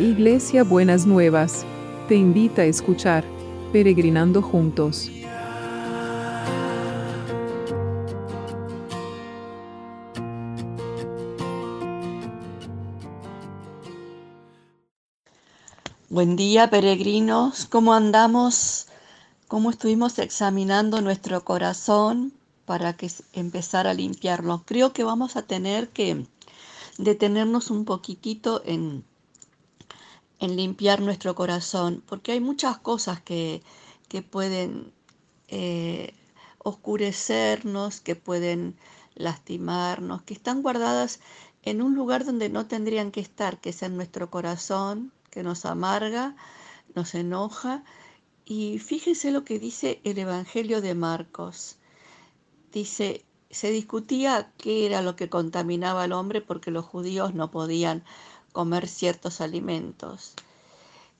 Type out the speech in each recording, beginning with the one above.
Iglesia Buenas Nuevas, te invita a escuchar Peregrinando Juntos. Buen día, peregrinos. ¿Cómo andamos? ¿Cómo estuvimos examinando nuestro corazón para que empezar a limpiarlo? Creo que vamos a tener que detenernos un poquitito en, en limpiar nuestro corazón, porque hay muchas cosas que, que pueden eh, oscurecernos, que pueden lastimarnos, que están guardadas en un lugar donde no tendrían que estar, que es en nuestro corazón, que nos amarga, nos enoja. Y fíjense lo que dice el Evangelio de Marcos. Dice, se discutía qué era lo que contaminaba al hombre porque los judíos no podían comer ciertos alimentos.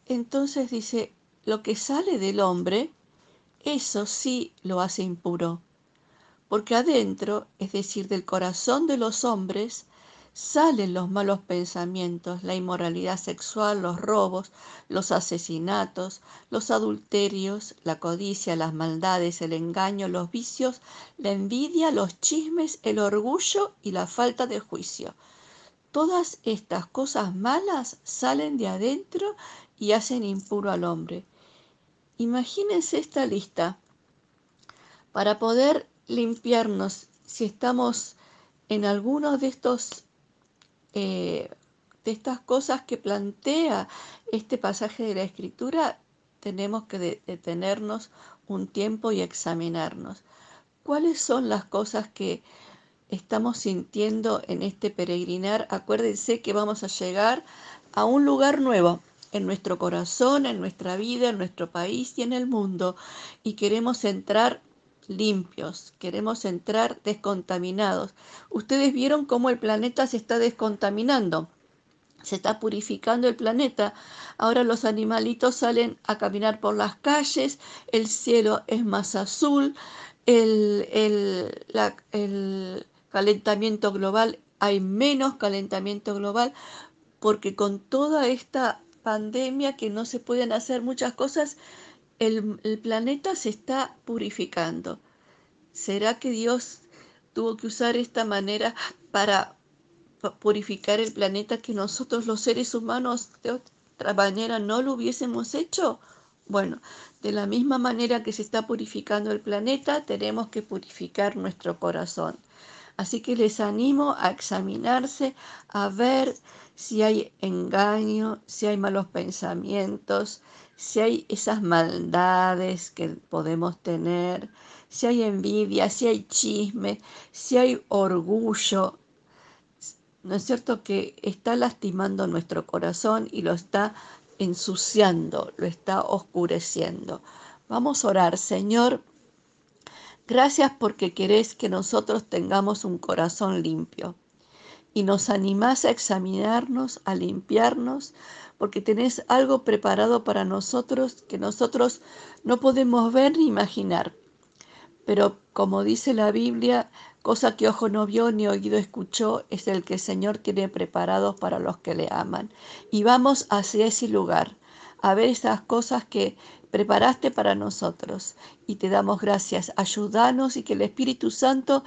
Entonces dice, lo que sale del hombre, eso sí lo hace impuro, porque adentro, es decir, del corazón de los hombres, salen los malos pensamientos, la inmoralidad sexual, los robos, los asesinatos, los adulterios, la codicia, las maldades, el engaño, los vicios, la envidia, los chismes, el orgullo y la falta de juicio. Todas estas cosas malas salen de adentro y hacen impuro al hombre. Imagínense esta lista. Para poder limpiarnos, si estamos en alguno de estos eh, de estas cosas que plantea este pasaje de la escritura, tenemos que detenernos un tiempo y examinarnos. ¿Cuáles son las cosas que estamos sintiendo en este peregrinar? Acuérdense que vamos a llegar a un lugar nuevo en nuestro corazón, en nuestra vida, en nuestro país y en el mundo. Y queremos entrar limpios, queremos entrar descontaminados. Ustedes vieron cómo el planeta se está descontaminando, se está purificando el planeta. Ahora los animalitos salen a caminar por las calles, el cielo es más azul, el, el calentamiento global, hay menos calentamiento global, porque con toda esta pandemia que no se pueden hacer muchas cosas, el, planeta se está purificando. ¿Será que Dios tuvo que usar esta manera para purificar el planeta que nosotros los seres humanos de otra manera no lo hubiésemos hecho? Bueno, de la misma manera que se está purificando el planeta, tenemos que purificar nuestro corazón. Así que les animo a examinarse, a ver si hay engaño, si hay malos pensamientos, si hay esas maldades que podemos tener, si hay envidia, si hay chisme, si hay orgullo, ¿no es cierto que está lastimando nuestro corazón y lo está ensuciando, lo está oscureciendo? Vamos a orar, Señor. Gracias porque querés que nosotros tengamos un corazón limpio y nos animás a examinarnos, a limpiarnos, porque tenés algo preparado para nosotros que nosotros no podemos ver ni imaginar. Pero como dice la Biblia, cosa que ojo no vio ni oído escuchó es el que el Señor tiene preparado para los que le aman. Y vamos hacia ese lugar, a ver esas cosas que preparaste para nosotros. Y te damos gracias. Ayúdanos y que el Espíritu Santo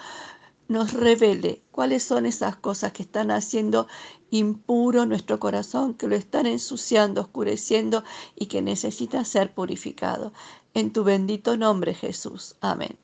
nos revele cuáles son esas cosas que están haciendo impuro nuestro corazón, que lo están ensuciando, oscureciendo y que necesita ser purificado. En tu bendito nombre, Jesús. Amén.